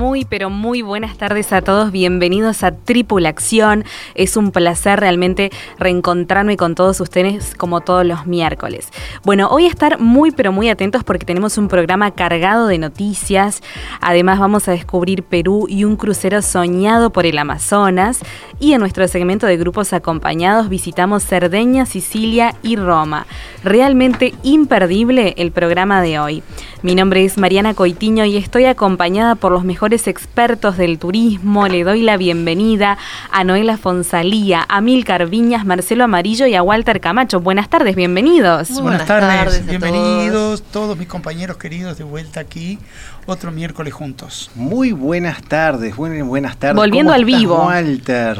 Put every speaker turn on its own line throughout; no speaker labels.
Muy, pero muy buenas tardes a todos. Bienvenidos a Tripulación. Es un placer realmente reencontrarme con todos ustedes como todos los miércoles. Bueno, hoy estar muy, pero muy atentos porque tenemos un programa cargado de noticias. Además, vamos a descubrir Perú y un crucero soñado por el Amazonas. Y en nuestro segmento de grupos acompañados visitamos Cerdeña, Sicilia y Roma. Realmente imperdible el programa de hoy. Mi nombre es Mariana Coitiño y estoy acompañada por los mejores expertos del turismo. Le doy la bienvenida a Noela Fonsalía, a Milcar Viñas, Marcelo Amarillo y a Walter Camacho. Buenas tardes, bienvenidos.
Muy buenas, tardes, bienvenidos todos. mis compañeros queridos de vuelta aquí, otro miércoles juntos.
Muy buenas tardes, buenas tardes.
Volviendo al vivo.
Walter.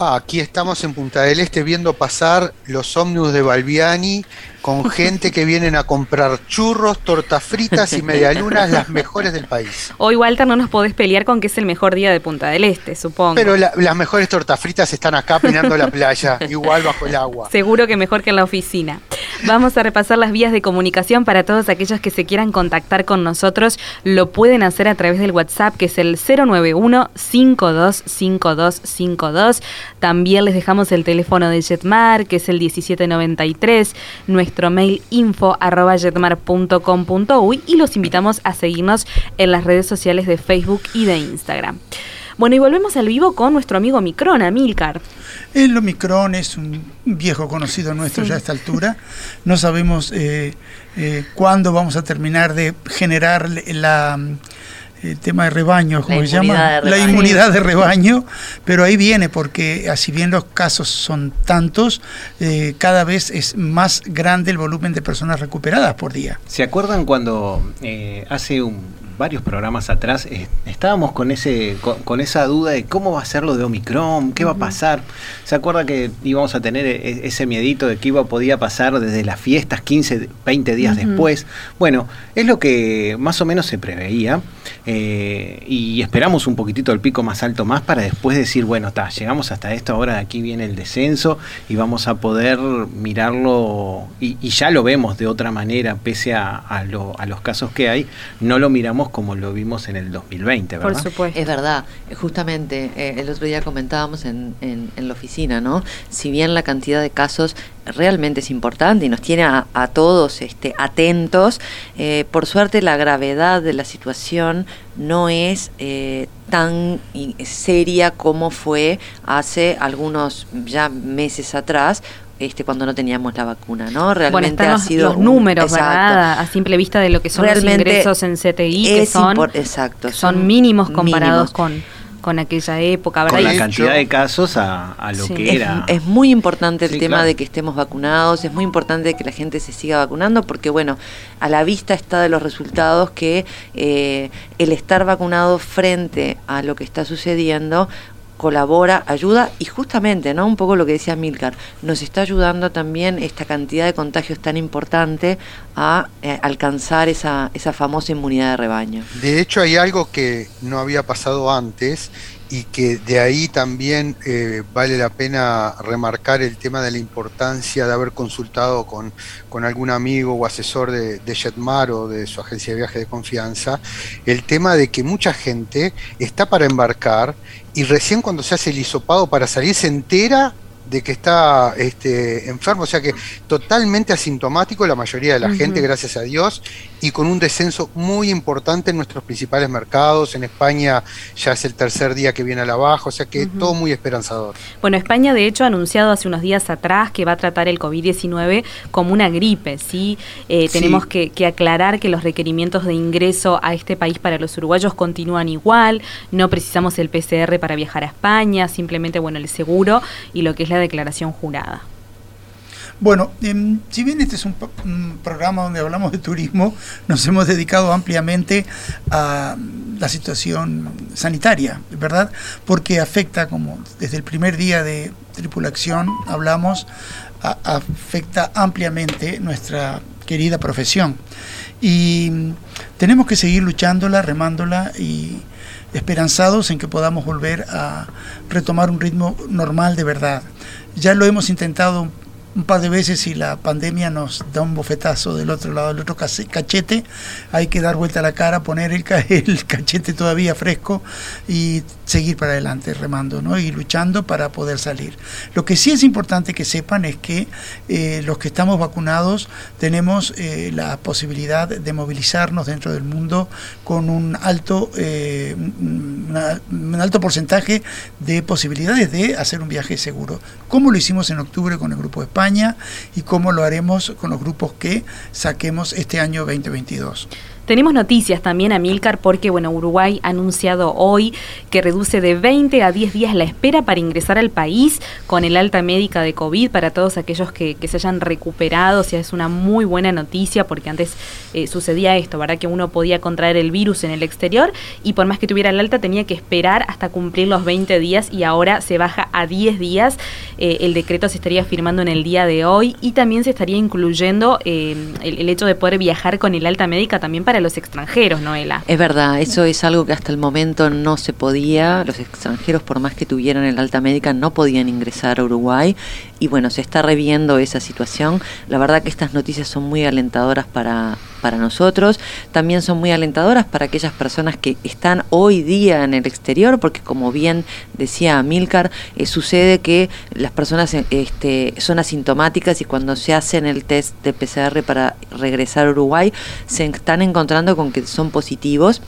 Ah, aquí estamos en Punta del Este viendo pasar los ómnibus de Balbiani con gente que vienen a comprar churros, tortas fritas y medialunas, las mejores del país.
Hoy, Walter, no nos podés pelear con que es el mejor día de Punta del Este, supongo.
Pero las mejores tortas fritas están acá peinando la playa, igual bajo el agua.
Seguro que mejor que en la oficina. Vamos a repasar las vías de comunicación para todos aquellos que se quieran contactar con nosotros. Lo pueden hacer a través del WhatsApp, que es el 091-525252. También les dejamos el teléfono de Jetmar, que es el 1793. Nuestro nuestro mail y los invitamos a seguirnos en las redes sociales de Facebook y de Instagram. Bueno, y volvemos al vivo con nuestro amigo Micron, Amilcar.
El Omicron es un viejo conocido nuestro ya a esta altura. No sabemos eh, eh, cuándo vamos a terminar de generar la el tema de rebaño, como se llama, la inmunidad de rebaño, pero ahí viene porque así bien los casos son tantos, eh, cada vez es más grande el volumen de personas recuperadas por día.
¿Se acuerdan cuando eh, hace un, varios programas atrás eh, estábamos con ese con, esa duda de cómo va a ser lo de Omicron, qué va a pasar. ¿Se acuerda que íbamos a tener e, ese miedito de que iba podía pasar desde las fiestas 15, 20 días después? Bueno, es lo que más o menos se preveía eh, y esperamos un poquitito el pico más alto más para después decir, bueno, está, llegamos hasta esto, ahora de aquí viene el descenso y vamos a poder mirarlo y, ya lo vemos de otra manera, pese a, a los casos que hay, no lo miramos como lo vimos en el 2020, ¿verdad?
Por supuesto. Es verdad, justamente eh, el otro día comentábamos en, en, la oficina, ¿no? Si bien la cantidad de casos realmente es importante y nos tiene a, todos este, atentos, eh, por suerte la gravedad de la situación no es eh, tan seria como fue hace algunos ya meses atrás este, cuando no teníamos la vacuna, ¿no?
Realmente ha sido los números, ¿verdad? A simple vista de lo que son los ingresos en CTI, que son, exacto, son, mínimos comparados con con aquella época,
¿verdad? Con la cantidad de casos a, lo que era.
Es muy importante el tema de que estemos vacunados, es muy importante que la gente se siga vacunando, porque bueno, a la vista está de los resultados que eh, el estar vacunado frente a lo que está sucediendo colabora, ayuda y justamente, ¿no? Un poco lo que decía Milcar, nos está ayudando también esta cantidad de contagios tan importante a eh, alcanzar esa, esa famosa inmunidad de rebaño.
De hecho, hay algo que no había pasado antes y que de ahí también eh, vale la pena remarcar el tema de la importancia de haber consultado con, con algún amigo o asesor de, de, Jetmar o de su agencia de viaje de confianza, el tema de que mucha gente está para embarcar y recién cuando se hace el hisopado para salir se entera de que está este, enfermo, o sea que totalmente asintomático la mayoría de la gente, gracias a Dios, y con un descenso muy importante en nuestros principales mercados. En España ya es el tercer día que viene a la baja, o sea que todo muy esperanzador.
Bueno, España de hecho ha anunciado hace unos días atrás que va a tratar el COVID-19 como una gripe, ¿sí? Eh, tenemos Que, que, aclarar que los requerimientos de ingreso a este país para los uruguayos continúan igual, no precisamos el PCR para viajar a España, simplemente, bueno, el seguro y lo que es la declaración jurada.
Bueno, em, si bien este es un, programa donde hablamos de turismo, nos hemos dedicado ampliamente a la situación sanitaria, ¿verdad? Porque afecta, como desde el primer día de tripulación hablamos, afecta ampliamente nuestra querida profesión. Y mm, tenemos que seguir luchándola, remándola y esperanzados en que podamos volver a retomar un ritmo normal de verdad. Ya lo hemos intentado un par de veces y la pandemia nos da un bofetazo del otro lado, del otro cachete, hay que dar vuelta a la cara, poner el, cachete todavía fresco y seguir para adelante remando ¿no? y luchando para poder salir. Lo que sí es importante que sepan es que eh, los que estamos vacunados tenemos eh, la posibilidad de movilizarnos dentro del mundo con un alto, eh, un alto porcentaje de posibilidades de hacer un viaje seguro, como lo hicimos en octubre con el Grupo de Y cómo lo haremos con los grupos que saquemos este año 2022.
Tenemos noticias también, Amilcar, porque bueno, Uruguay ha anunciado hoy que reduce de 20 a 10 días la espera para ingresar al país con el alta médica de COVID para todos aquellos que, se hayan recuperado. O sea, es una muy buena noticia porque antes eh, sucedía esto, ¿verdad? Que uno podía contraer el virus en el exterior y por más que tuviera el alta tenía que esperar hasta cumplir los 20 días y ahora se baja a 10 días. Eh, el decreto se estaría firmando en el día de hoy y también se estaría incluyendo eh, el hecho de poder viajar con el alta médica también para los extranjeros, Noela.
Es verdad, eso es algo que hasta el momento no se podía. Los extranjeros, por más que tuvieran el alta médica, no podían ingresar a Uruguay. Y bueno, se está reviendo esa situación. La verdad que estas noticias son muy alentadoras para, para nosotros. También son muy alentadoras para aquellas personas que están hoy día en el exterior, porque como bien decía Milcar, eh, sucede que las personas eh, este, son asintomáticas y cuando se hacen el test de PCR para regresar a Uruguay, se están encontrando con que son positivos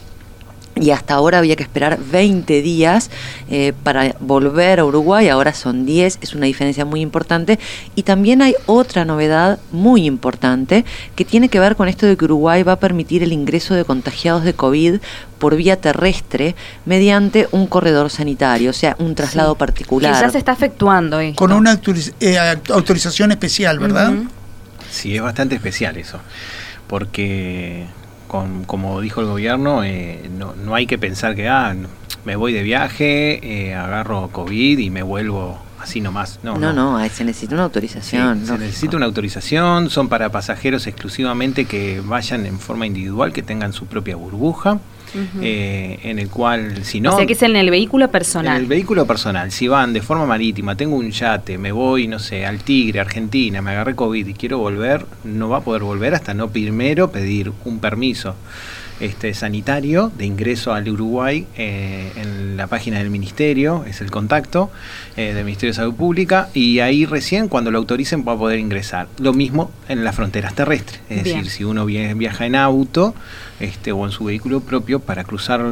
y hasta ahora había que esperar 20 días eh, para volver a Uruguay, ahora son 10, es una diferencia muy importante. Y también hay otra novedad muy importante que tiene que ver con esto de que Uruguay va a permitir el ingreso de contagiados de COVID por vía terrestre mediante un corredor sanitario, o sea, un traslado particular.
Que ya se está efectuando.
Con una eh, autorización especial, ¿verdad?
Sí, es bastante especial eso, porque como dijo el gobierno, eh, no, hay que pensar que ah, me voy de viaje, eh, agarro COVID y me vuelvo así nomás.
No, no, no, se necesita una autorización.
se necesita una autorización, son para pasajeros exclusivamente que vayan en forma individual, que tengan su propia burbuja. Eh, en el cual, si no...
O sea, que es en el vehículo personal.
En el vehículo personal, si van de forma marítima, tengo un yate, me voy, no sé, al Tigre, Argentina, me agarré COVID y quiero volver, no va a poder volver hasta no primero pedir un permiso este, sanitario de ingreso al Uruguay eh, en la página del Ministerio, es el contacto eh, del Ministerio de Salud Pública, y ahí recién cuando lo autoricen va a poder ingresar. Lo mismo en las fronteras terrestres, es decir, si uno viaja en auto este, o en su vehículo propio para cruzar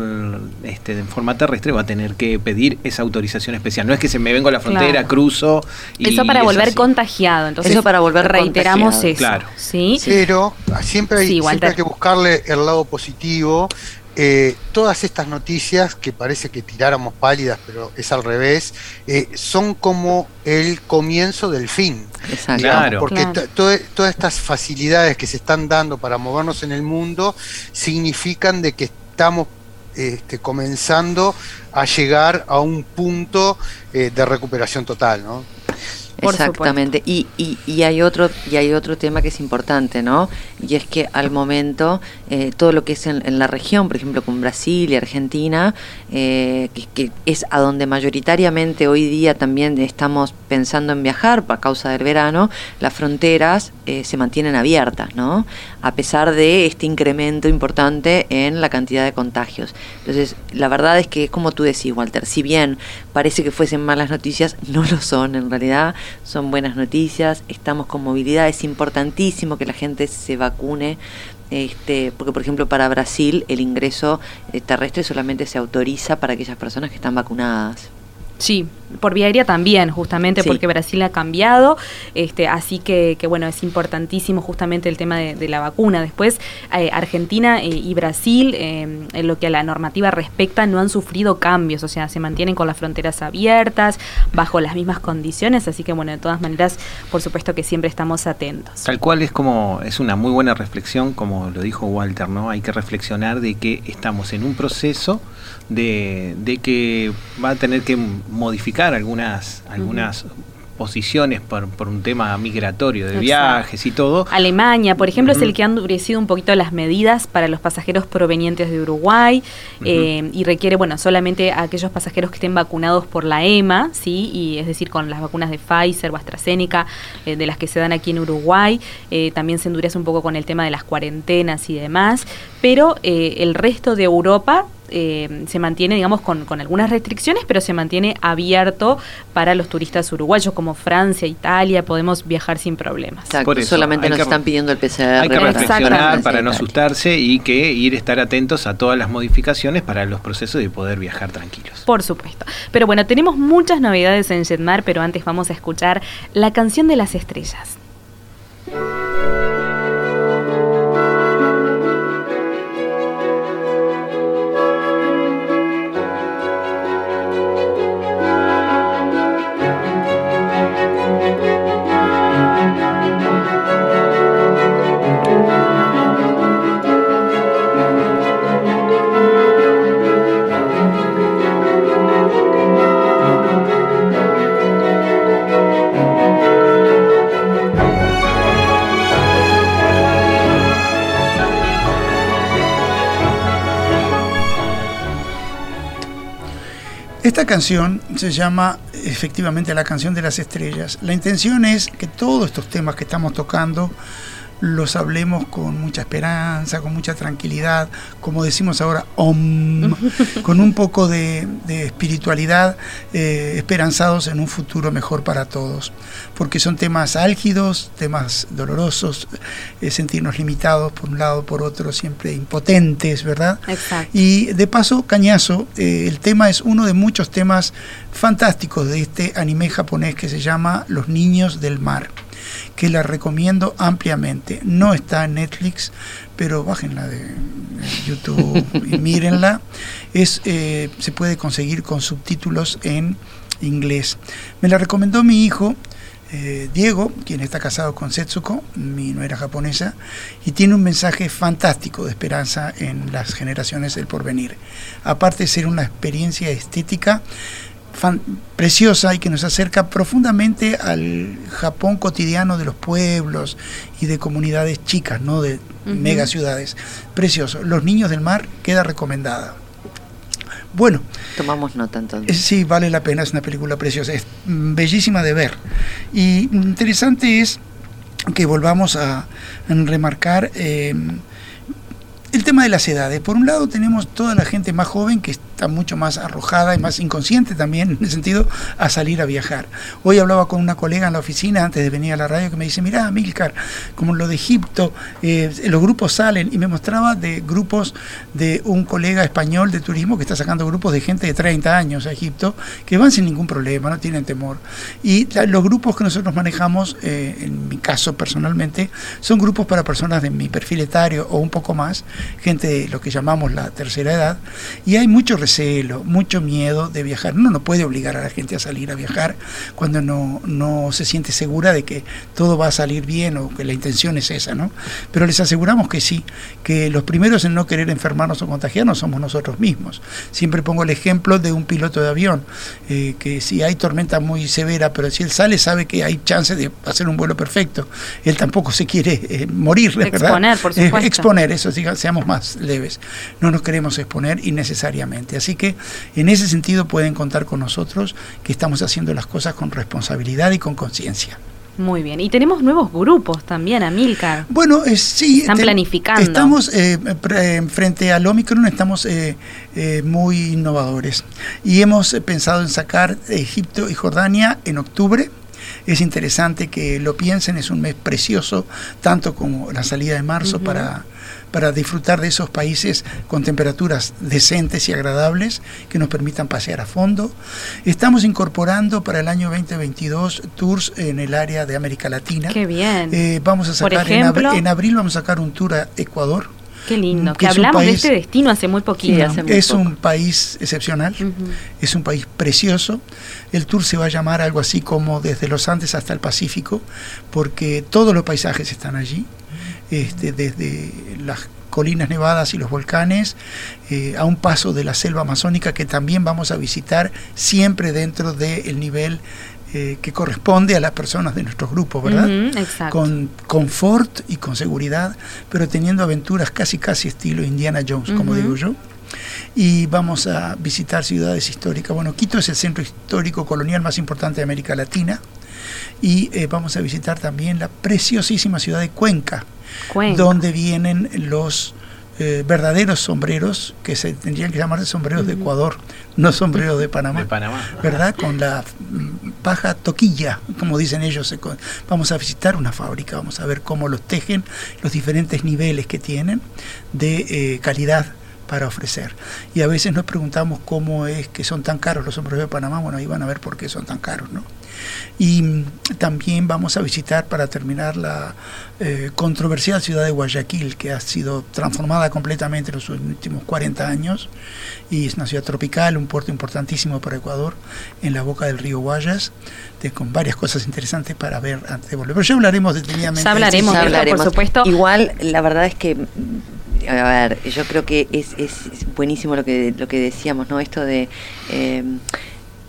este, de forma terrestre va a tener que pedir esa autorización especial. No es que se me vengo a la frontera, cruzo
y eso para volver contagiado. Entonces
eso para volver
reiteramos eso.
Claro.
¿sí?
Pero siempre hay, siempre hay que buscarle el lado positivo eh, todas estas noticias, que parece que tiráramos pálidas, pero es al revés, eh, son como el comienzo del fin.
Claro.
Porque todas estas facilidades que se están dando para movernos en el mundo significan de que estamos este, comenzando a llegar a un punto eh, de recuperación total. ¿no?
Exactamente. Y, y, y, hay otro, y hay otro tema que es importante, ¿no? Y es que al momento, eh, todo lo que es en, la región, por ejemplo, con Brasil y Argentina, eh, que, es a donde mayoritariamente hoy día también estamos pensando en viajar a causa del verano, las fronteras eh, se mantienen abiertas, ¿no? A pesar de este incremento importante en la cantidad de contagios. Entonces, la verdad es que, como tú decís, Walter, si bien parece que fuesen malas noticias, no lo son en realidad son buenas noticias, estamos con movilidad, es importantísimo que la gente se vacune, este, porque por ejemplo para Brasil el ingreso eh, terrestre solamente se autoriza para aquellas personas que están vacunadas.
Sí, por vía aérea también, justamente porque Brasil ha cambiado, este, así que, que, bueno, es importantísimo justamente el tema de, la vacuna. Después, eh, Argentina eh, y Brasil, eh, en lo que a la normativa respecta, no han sufrido cambios, o sea, se mantienen con las fronteras abiertas, bajo las mismas condiciones, así que bueno, de todas maneras, por supuesto que siempre estamos atentos.
Tal cual es como, es una muy buena reflexión, como lo dijo Walter, ¿no? Hay que reflexionar de que estamos en un proceso de, de que va a tener que modificar algunas, algunas posiciones por, por, un tema migratorio de viajes y todo.
Alemania, por ejemplo, es el que ha endurecido un poquito las medidas para los pasajeros provenientes de Uruguay eh, y requiere, bueno, solamente a aquellos pasajeros que estén vacunados por la EMA, ¿sí? Y es decir, con las vacunas de Pfizer o AstraZeneca, eh, de las que se dan aquí en Uruguay. Eh, también se endurece un poco con el tema de las cuarentenas y demás, pero el resto de Europa eh, se mantiene, digamos, con, con, algunas restricciones, pero se mantiene abierto para los turistas uruguayos como Francia, Italia, podemos viajar sin problemas.
solamente nos están pidiendo el PCR.
Hay que reflexionar para no asustarse y que ir estar atentos a todas las modificaciones para los procesos de poder viajar tranquilos.
Por supuesto. Pero bueno, tenemos muchas novedades en Jetmar, pero antes vamos a escuchar la canción de las estrellas.
Esta canción se llama efectivamente la canción de las estrellas. La intención es que todos estos temas que estamos tocando los hablemos con mucha esperanza, con mucha tranquilidad, como decimos ahora, om, con un poco de, espiritualidad, eh, esperanzados en un futuro mejor para todos, porque son temas álgidos, temas dolorosos, eh, sentirnos limitados por un lado, por otro, siempre impotentes, ¿verdad?
Exacto.
Y de paso, Cañazo, eh, el tema es uno de muchos temas fantásticos de este anime japonés que se llama Los Niños del Mar que la recomiendo ampliamente. No está en Netflix, pero bájenla de YouTube y mírenla. Es, eh, se puede conseguir con subtítulos en inglés. Me la recomendó mi hijo. Eh, Diego, quien está casado con Setsuko, mi nuera japonesa, y tiene un mensaje fantástico de esperanza en las generaciones del porvenir. Aparte de ser una experiencia estética, preciosa y que nos acerca profundamente al Japón cotidiano de los pueblos y de comunidades chicas, no de mega ciudades. Precioso. Los niños del mar queda recomendada. Bueno.
Tomamos nota entonces.
Sí, vale la pena, es una película preciosa, es bellísima de ver. Y interesante es que volvamos a remarcar eh, el tema de las edades. Por un lado tenemos toda la gente más joven que está mucho más arrojada y más inconsciente también en el sentido a salir a viajar. Hoy hablaba con una colega en la oficina antes de venir a la radio que me dice, mira Milcar, como lo de Egipto, eh, los grupos salen y me mostraba de grupos de un colega español de turismo que está sacando grupos de gente de 30 años a Egipto que van sin ningún problema, no tienen temor. Y los grupos que nosotros manejamos, eh, en mi caso personalmente, son grupos para personas de mi perfil etario o un poco más gente de lo que llamamos la tercera edad, y hay mucho recelo, mucho miedo de viajar. Uno no puede obligar a la gente a salir a viajar cuando no, no se siente segura de que todo va a salir bien o que la intención es esa, ¿no? Pero les aseguramos que sí, que los primeros en no querer enfermarnos o contagiarnos somos nosotros mismos. Siempre pongo el ejemplo de un piloto de avión, eh, que si hay tormenta muy severa, pero si él sale sabe que hay chance de hacer un vuelo perfecto. Él tampoco se quiere eh, morir, ¿verdad?
Exponer, por supuesto.
exponer, eso seamos más leves. No nos queremos exponer innecesariamente. Así que en ese sentido pueden contar con nosotros que estamos haciendo las cosas con responsabilidad y con conciencia.
Muy bien. Y tenemos nuevos grupos también, Amilcar.
Bueno, eh, sí.
Están planificando.
Estamos, eh, frente al Omicron, estamos eh, muy innovadores. Y hemos pensado en sacar Egipto y Jordania en octubre. Es interesante que lo piensen, es un mes precioso, tanto como la salida de marzo para para disfrutar de esos países con temperaturas decentes y agradables que nos permitan pasear a fondo. Estamos incorporando para el año 2022 tours en el área de América Latina.
Qué bien.
Eh, vamos a sacar en, abril vamos a sacar un tour a Ecuador.
Qué lindo, que, hablamos de este destino hace muy poquito.
es un país excepcional, es un país precioso. El tour se va a llamar algo así como desde los Andes hasta el Pacífico, porque todos los paisajes están allí. Este, desde las colinas nevadas y los volcanes, eh, a un paso de la selva amazónica que también vamos a visitar siempre dentro del nivel eh, que corresponde a las personas de nuestros grupos, ¿verdad? con confort y con seguridad, pero teniendo aventuras casi casi estilo Indiana Jones, como digo yo. Y vamos a visitar ciudades históricas. Bueno, Quito es el centro histórico colonial más importante de América Latina. Y eh, vamos a visitar también la preciosísima ciudad de Cuenca, donde vienen los eh, verdaderos sombreros que se tendrían que llamar sombreros de Ecuador, no sombreros de Panamá. ¿Verdad? Con la paja toquilla, como dicen ellos. Vamos a visitar una fábrica, vamos a ver cómo los tejen, los diferentes niveles que tienen de eh, calidad para ofrecer. Y a veces nos preguntamos cómo es que son tan caros los sombreros de Panamá. Bueno, ahí van a ver por qué son tan caros, ¿no? Y también vamos a visitar para terminar la eh, controversial ciudad de Guayaquil, que ha sido transformada completamente en los últimos 40 años y es una ciudad tropical, un puerto importantísimo para Ecuador, en la boca del río Guayas, con varias cosas interesantes para ver antes de volver. Pero ya hablaremos detenidamente.
Ya hablaremos, por supuesto.
Igual, la verdad es que a ver, yo creo que es, es buenísimo lo que, lo que decíamos, ¿no? Esto de eh,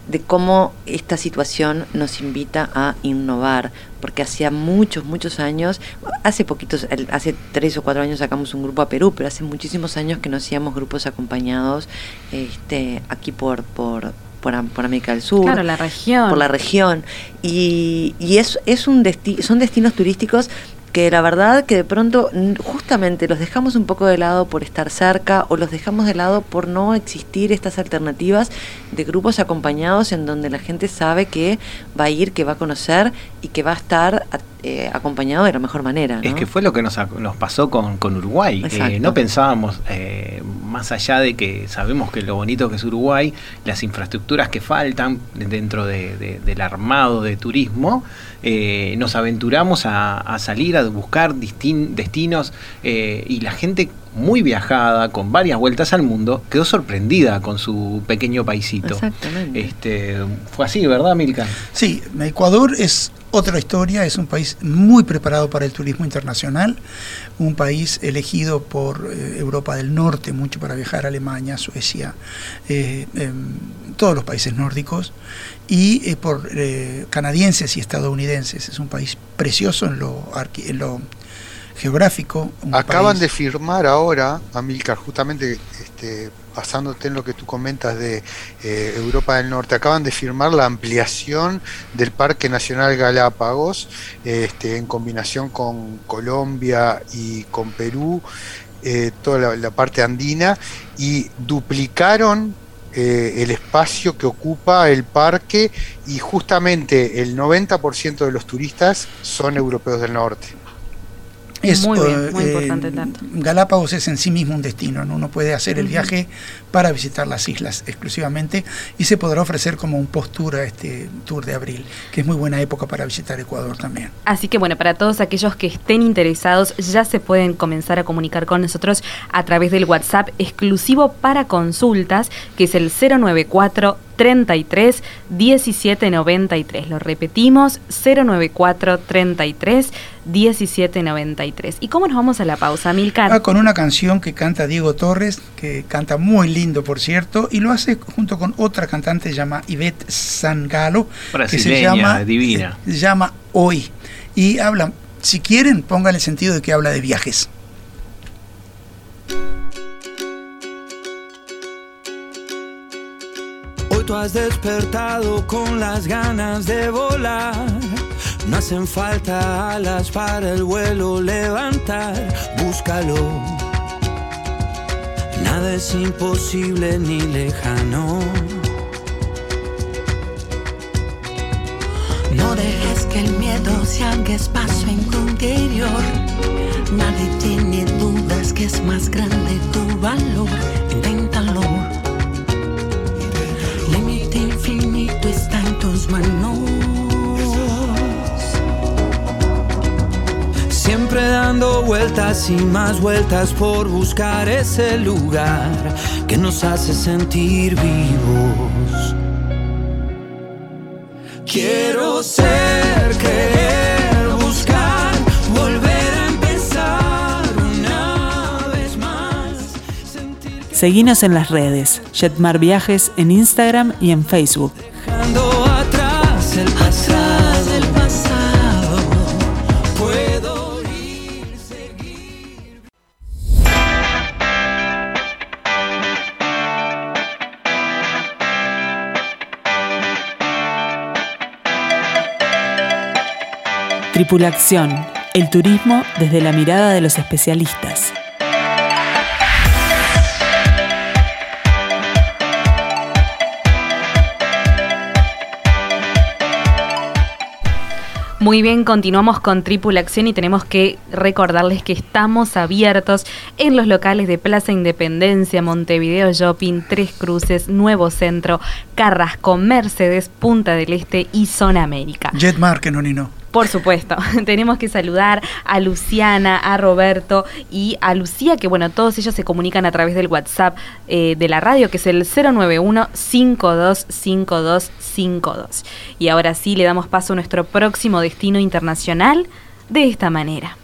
de cómo esta situación nos invita a innovar, porque hacía muchos, muchos años, hace poquitos, hace tres o cuatro años sacamos un grupo a Perú, pero hace muchísimos años que no hacíamos grupos acompañados este, aquí por, por, por, América del Sur.
Claro, la región.
Por la región. Y, y es, es un son destinos turísticos que la verdad que de pronto justamente los dejamos un poco de lado por estar cerca o los dejamos de lado por no existir estas alternativas de grupos acompañados en donde la gente sabe que va a ir, que va a conocer y que va a estar eh, acompañado de la mejor manera.
Es que fue lo que nos, nos pasó con, con Uruguay. Eh, no pensábamos, eh, más allá de que sabemos que lo bonito que es Uruguay, las infraestructuras que faltan dentro del armado de turismo, nos aventuramos a, salir a buscar destinos y la gente muy viajada, con varias vueltas al mundo, quedó sorprendida con su pequeño paisito.
Exactamente.
Este, fue así, ¿verdad, Milka?
Sí, Ecuador es otra historia, es un país muy preparado para el turismo internacional, un país elegido por eh, Europa del Norte mucho para viajar a Alemania, Suecia, eh, em, todos los países nórdicos, y eh, por canadienses y estadounidenses. Es un país precioso en lo, en lo geográfico.
Acaban de firmar ahora, Amilcar, justamente este, basándote en lo que tú comentas de eh, Europa del Norte, acaban de firmar la ampliación del Parque Nacional Galápagos este, en combinación con Colombia y con Perú, eh, toda la, parte andina, y duplicaron eh, el espacio que ocupa el parque y justamente el 90% de los turistas son europeos del norte.
Es,
muy bien, muy
eh,
importante el dato.
Galápagos es en sí mismo un destino, ¿no? uno puede hacer el viaje para visitar las islas exclusivamente y se podrá ofrecer como un post-tour a este tour de abril, que es muy buena época para visitar Ecuador también.
Así que bueno, para todos aquellos que estén interesados, ya se pueden comenzar a comunicar con nosotros a través del WhatsApp exclusivo para consultas, que es el 094 33 1793. Lo repetimos, 094 33 1793. ¿Y cómo nos vamos a la pausa, Milcar?
Ah, con una canción que canta Diego Torres, que canta muy lindo, por cierto, y lo hace junto con otra cantante llamada Ivette Sangalo, que se llama,
divina.
Se llama Hoy. Y habla, si quieren, pongan el sentido de que habla de viajes.
Hoy tú has despertado con las ganas de volar. No hacen falta alas para el vuelo levantar. Búscalo. Nada es imposible ni lejano.
No dejes que el miedo se haga espacio en tu interior. Nadie tiene dudas que es más grande tu valor. Inténtalo. Límite infinito está en tus manos.
Dando vueltas y más vueltas por buscar ese lugar que nos hace sentir vivos. Quiero ser, creer, buscar, volver a empezar una vez más. Que
Seguinos en las redes, Jetmar Viajes en Instagram y en Facebook. Tripulación, el turismo desde la mirada de los especialistas.
Muy bien, continuamos con Tripulación y tenemos que recordarles que estamos abiertos en los locales de Plaza Independencia, Montevideo Shopping, Tres Cruces, Nuevo Centro, Carrasco, Mercedes, Punta del Este y Zona América.
Jetmar, que no ni no.
Por supuesto, tenemos que saludar a Luciana, a Roberto y a Lucía, que bueno, todos ellos se comunican a través del WhatsApp eh, de la radio, que es el 091-525252. Y ahora sí, le damos paso a nuestro próximo destino internacional de esta manera.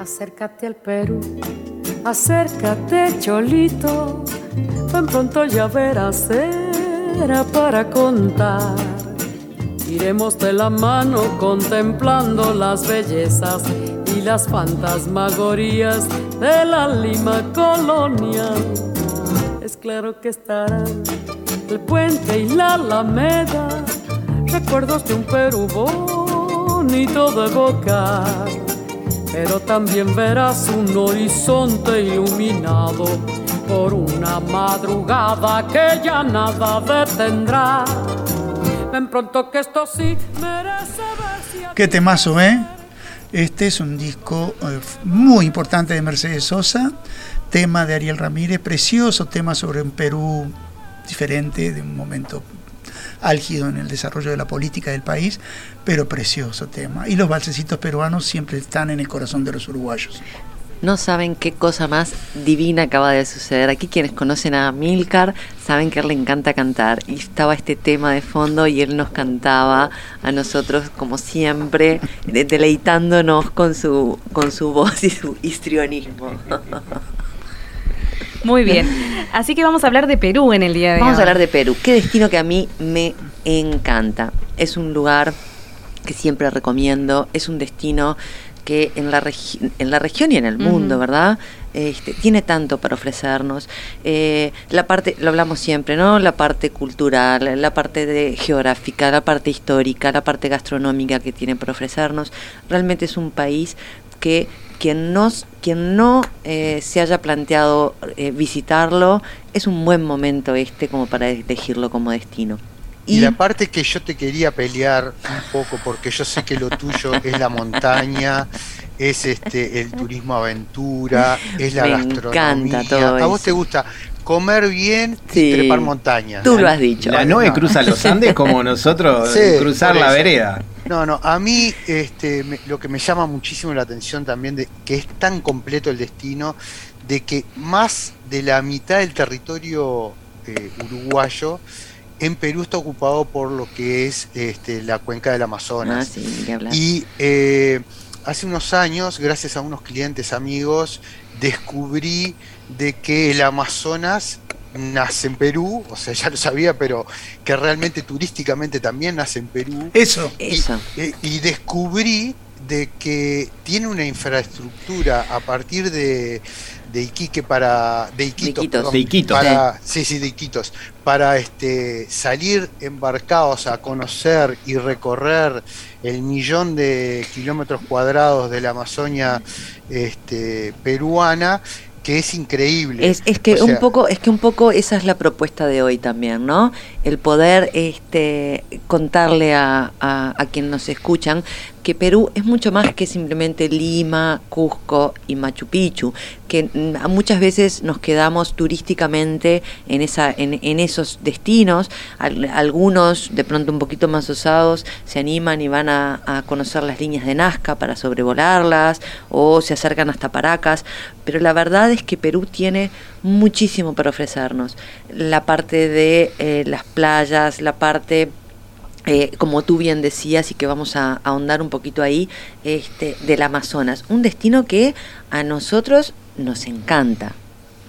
Acércate al Perú, acércate Cholito, tan pronto ya verás, era para contar. Iremos de la mano contemplando las bellezas y las fantasmagorías de la Lima colonial. Es claro que estarán el puente y la alameda, recuerdos de un Perú bonito de evocar pero también verás un horizonte iluminado por una madrugada que ya nada detendrá. Ven pronto que esto sí merece verse.
Qué temazo, ¿eh? Este es un disco eh, muy importante de Mercedes Sosa, tema de Ariel Ramírez, precioso tema sobre un Perú diferente, de un momento álgido en el desarrollo de la política del país, pero precioso tema. Y los balsecitos peruanos siempre están en el corazón de los uruguayos.
No saben qué cosa más divina acaba de suceder. Aquí quienes conocen a Milcar saben que él le encanta cantar. Y estaba este tema de fondo y él nos cantaba a nosotros como siempre, de- deleitándonos con su, con su voz y su histrionismo.
Muy bien. Así que vamos a hablar de Perú en el día de
Vamos a
hoy.
hablar de Perú. Qué destino que a mí me encanta. Es un lugar que siempre recomiendo. Es un destino que en la, regi- en la región y en el mundo. ¿verdad? Este, tiene tanto para ofrecernos. Eh, la parte, lo hablamos siempre, ¿no? La parte cultural, la parte de geográfica, la parte histórica, la parte gastronómica que tiene para ofrecernos. Realmente es un país que quien, nos, quien no eh, se haya planteado eh, visitarlo, es un buen momento este como para elegirlo como destino.
Y, la parte que yo te quería pelear un poco, porque yo sé que lo tuyo es la montaña, es este el turismo aventura, es la Me gastronomía. Todo A vos te gusta comer bien y trepar montañas.
Tú lo has dicho.
La Noe cruza los Andes como nosotros cruzar la vereda.
No, no, a mí este, lo que me llama muchísimo la atención también de que es tan completo el destino, de que más de la mitad del territorio eh, uruguayo en Perú está ocupado por lo que es este, la cuenca del Amazonas. Ah, y eh, hace unos años, gracias a unos clientes amigos, descubrí de que el Amazonas nace en Perú, o sea, ya lo sabía, pero que realmente turísticamente también nace en Perú.
Eso.
Y, Eso. y descubrí de que tiene una infraestructura a partir de, de Iquique para de Iquitos,
de Iquitos,
para sí sí de Iquitos para este salir embarcados a conocer y recorrer el millón de kilómetros cuadrados de la Amazonia este, peruana que es increíble.
Es, es que un poco, es que un poco esa es la propuesta de hoy también, ¿no? El poder este, contarle a, a, a quien nos escuchan que Perú es mucho más que simplemente Lima, Cusco y Machu Picchu, que muchas veces nos quedamos turísticamente en, esa, en, en esos destinos, algunos de pronto un poquito más osados se animan y van a, a, conocer las líneas de Nazca para sobrevolarlas o se acercan hasta Paracas, pero la verdad es que Perú tiene muchísimo para ofrecernos, la parte de eh, las playas, la parte eh, como tú bien decías y que vamos a, ahondar un poquito ahí, este, del Amazonas. Un destino que a nosotros nos encanta.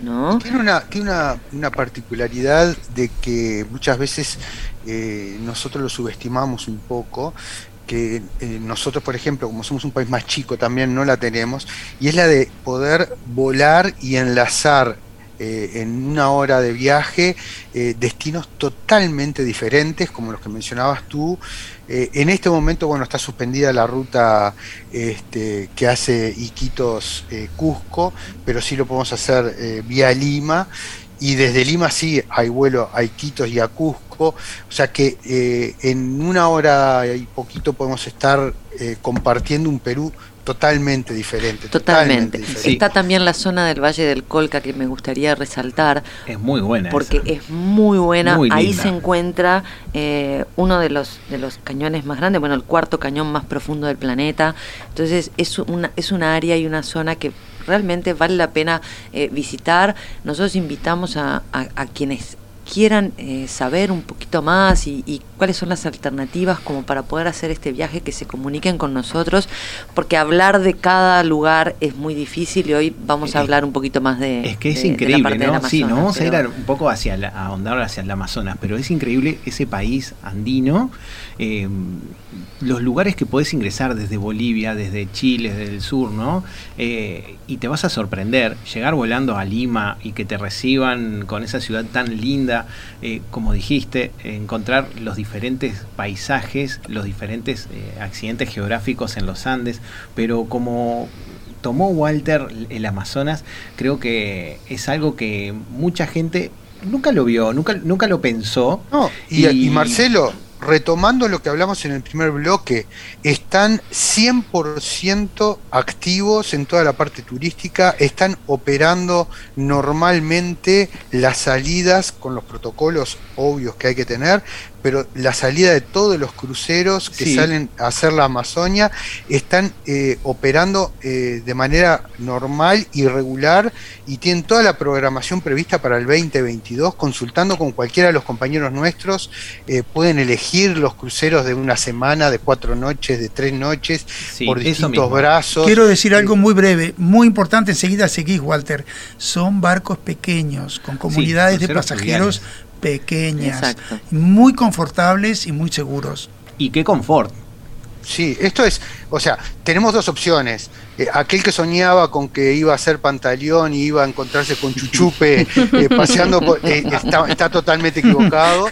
¿no?
Tiene, una, tiene una, una particularidad de que muchas veces eh, nosotros lo subestimamos un poco que eh, nosotros, por ejemplo, como somos un país más chico, también no la tenemos, y es la de poder volar y enlazar eh, en una hora de viaje eh, destinos totalmente diferentes, como los que mencionabas tú. Eh, en este momento, bueno, está suspendida la ruta este, que hace Iquitos-Cusco, pero sí lo podemos hacer vía Lima. Y desde Lima sí hay vuelo a Iquitos y a Cusco, o sea que en una hora y poquito podemos estar compartiendo un Perú totalmente diferente.
Totalmente. Está también la zona del Valle del Colca que me gustaría resaltar.
Es muy buena.
Porque es muy buena. Ahí se encuentra eh, uno de los, de los cañones más grandes, bueno, el cuarto cañón más profundo del planeta. Entonces es una, es una área y una zona que realmente vale la pena eh, visitar. Nosotros invitamos a, a quienes quieran eh, saber un poquito más y, cuáles son las alternativas como para poder hacer este viaje, que se comuniquen con nosotros, porque hablar de cada lugar es muy difícil y hoy vamos a hablar un poquito más de...
Es que es increíble, ¿no? sí, no vamos a ir un poco hacia la, a ahondar hacia el Amazonas, pero es increíble ese país andino. Eh, los lugares que podés ingresar desde Bolivia, desde Chile, desde el sur, ¿no? Eh, y te vas a sorprender, llegar volando a Lima y que te reciban con esa ciudad tan linda, eh, como dijiste, encontrar los diferentes paisajes, los diferentes eh, accidentes geográficos en los Andes, pero como tomó Walter el Amazonas, creo que es algo que mucha gente nunca lo vio, nunca, nunca lo pensó.
y Marcelo, retomando lo que hablamos en el primer bloque, están 100% activos en toda la parte turística, están operando normalmente las salidas con los protocolos obvios que hay que tener, pero la salida de todos los cruceros que salen a hacer la Amazonia están eh, operando eh, de manera normal y regular y tienen toda la programación prevista para el 2022, consultando con cualquiera de los compañeros nuestros, eh, pueden elegir los cruceros de una semana, de cuatro noches, de tres noches, por distintos brazos.
Quiero decir algo muy breve, muy importante, enseguida seguís, Walter, son barcos pequeños, con comunidades de pasajeros pequeñas, muy confortables y muy seguros.
¿Y qué confort?
Sí, esto es, o sea, tenemos dos opciones. Eh, aquel que soñaba con que iba a ser pantaleón y iba a encontrarse con Chuchupe eh, paseando, eh, está, totalmente equivocado.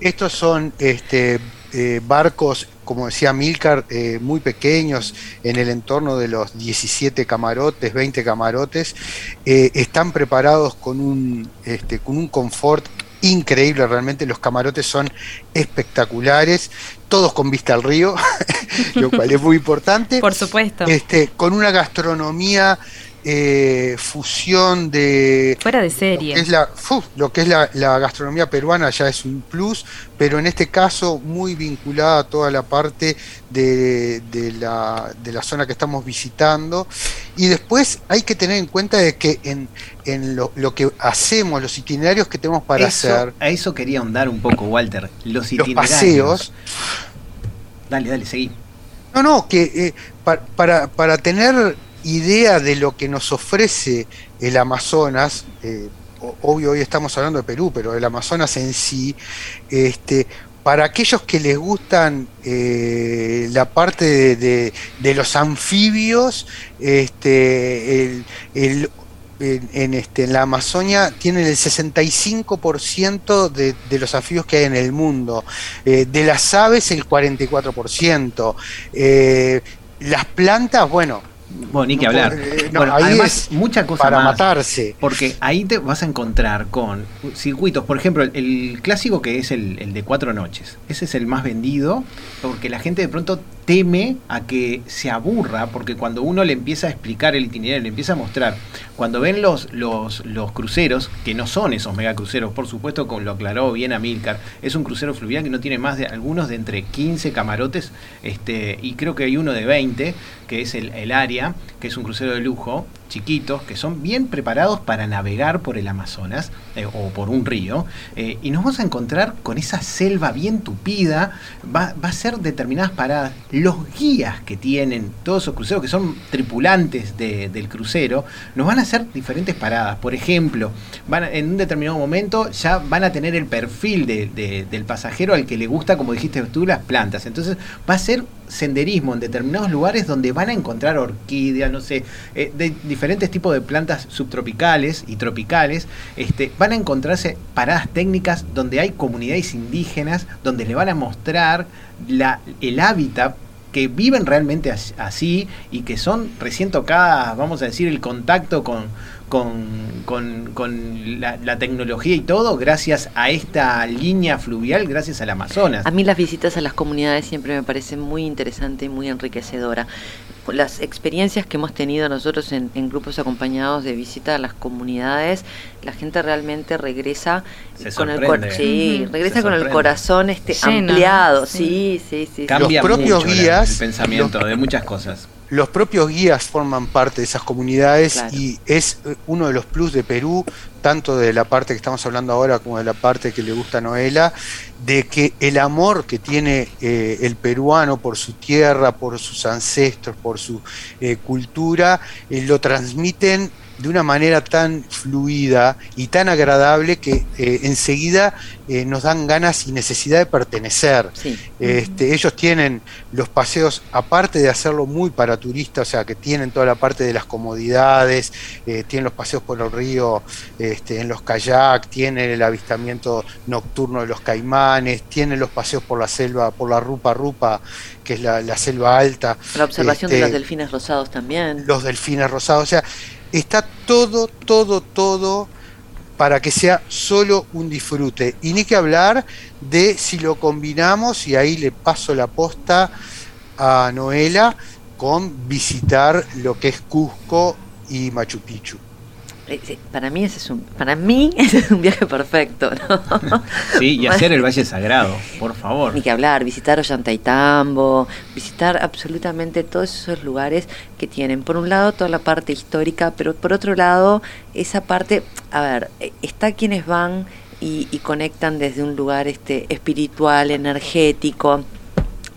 Estos son este, eh, barcos, como decía Milcar, eh, muy pequeños, en el entorno de los 17 camarotes, 20 camarotes, están preparados con un, este, con un confort increíble, realmente los camarotes son espectaculares, todos con vista al río, lo cual es muy importante.
Por supuesto.
Este, con una gastronomía eh, fusión de...
Fuera de serie.
es la, lo que es la, gastronomía peruana ya es un plus, pero en este caso muy vinculada a toda la parte de, la, de la zona que estamos visitando. Y después hay que tener en cuenta de que en, en lo, que hacemos, los itinerarios que tenemos para hacer...
A eso quería ahondar un poco, Walter. Los itinerarios...
Los paseos...
Dale, dale, seguí.
No, no, que eh, para, para tener idea de lo que nos ofrece el Amazonas, eh, obvio hoy estamos hablando de Perú, pero el Amazonas en sí, este, para aquellos que les gustan eh, la parte de, los anfibios, este, el, en, este, en la Amazonia tienen el 65% de, de, los anfibios que hay en el mundo, eh, de las aves el 44%, las plantas, bueno,
bueno, ni que hablar.
Eh, bueno, ahí es mucha cosa para matarse.
Porque ahí te vas a encontrar con circuitos, por ejemplo, el, clásico que es el, el, de cuatro noches. Ese es el más vendido, porque la gente de pronto teme a que se aburra, porque cuando uno le empieza a explicar el itinerario, le empieza a mostrar, cuando ven los, los, los cruceros, que no son esos megacruceros, por supuesto, como lo aclaró bien Amilcar, es un crucero fluvial que no tiene más de algunos de entre 15 camarotes, este, y creo que hay uno de 20, que es el, el área, que es un crucero de lujo, chiquitos que son bien preparados para navegar por el Amazonas eh, o por un río eh, y nos vamos a encontrar con esa selva bien tupida, va, a ser determinadas paradas. Los guías que tienen todos esos cruceros, que son tripulantes del crucero, nos van a hacer diferentes paradas. Por ejemplo, van en un determinado momento ya van a tener el perfil del pasajero al que le gusta, como dijiste tú, las plantas. Entonces va a ser senderismo en determinados lugares donde van a encontrar orquídeas, no sé, eh, de diferentes tipos de plantas subtropicales y tropicales, este, van a encontrarse paradas técnicas donde hay comunidades indígenas, donde le van a mostrar la, el hábitat que viven realmente así y que son recién tocadas, vamos a decir, el contacto con, con, la, tecnología y todo gracias a esta línea fluvial, gracias al Amazonas.
A mí las visitas a las comunidades siempre me parecen muy interesante y muy enriquecedora. Las experiencias que hemos tenido nosotros en, grupos acompañados de visita a las comunidades, la gente realmente regresa con el sí, regresa con el corazón este ampliado, sí, sí, sí.
Cambia los propios guías, el pensamiento de muchas cosas
los propios guías forman parte de esas comunidades y es eh, uno de los plus de Perú, tanto de la parte que estamos hablando ahora como de la parte que le gusta a Noela, de que el amor que tiene eh, el peruano por su tierra, por sus ancestros, por su eh, cultura, lo transmiten de una manera tan fluida y tan agradable que eh, enseguida eh, nos dan ganas y necesidad de pertenecer. Este, ellos tienen los paseos, aparte de hacerlo muy para turistas, o sea, que tienen toda la parte de las comodidades, eh, tienen los paseos por el río este, en los kayak, tienen el avistamiento nocturno de los caimanes, tienen los paseos por la selva, por la rupa rupa, que es la, selva alta.
La observación de los este, delfines rosados también.
Los delfines rosados, o sea, está todo, todo, todo para que sea solo un disfrute. Y ni que hablar de si lo combinamos, y ahí le paso la posta a Noela, con visitar lo que es Cusco y Machu Picchu.
Eh, para mí ese es un para mí ese es un viaje perfecto ¿no?
sí y hacer el Valle Sagrado por favor
ni que hablar visitar Ollantaytambo visitar absolutamente todos esos lugares que tienen por un lado toda la parte histórica pero por otro lado esa parte a ver eh, está quienes van y, y conectan desde un lugar este espiritual energético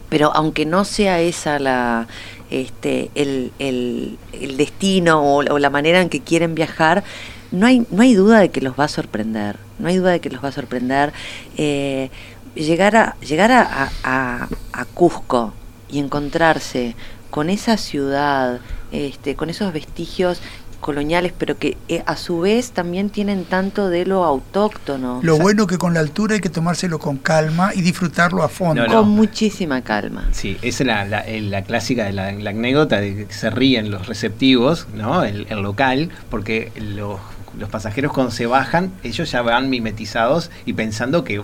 pero aunque no sea esa la este, el, el, el destino o, la manera en que quieren viajar, no hay, no hay duda de que los va a sorprender, no hay duda de que los va a sorprender. Eh, llegar a, llegar a, a, a, Cusco y encontrarse con esa ciudad, este, con esos vestigios coloniales, pero que eh, a su vez también tienen tanto de lo autóctono.
Lo bueno que con la altura hay que tomárselo con calma y disfrutarlo a fondo.
Con muchísima calma.
Sí, esa es la, la, clásica de la, anécdota de que se ríen los receptivos, ¿no? el local, porque los los pasajeros cuando se bajan, ellos ya van mimetizados y pensando que,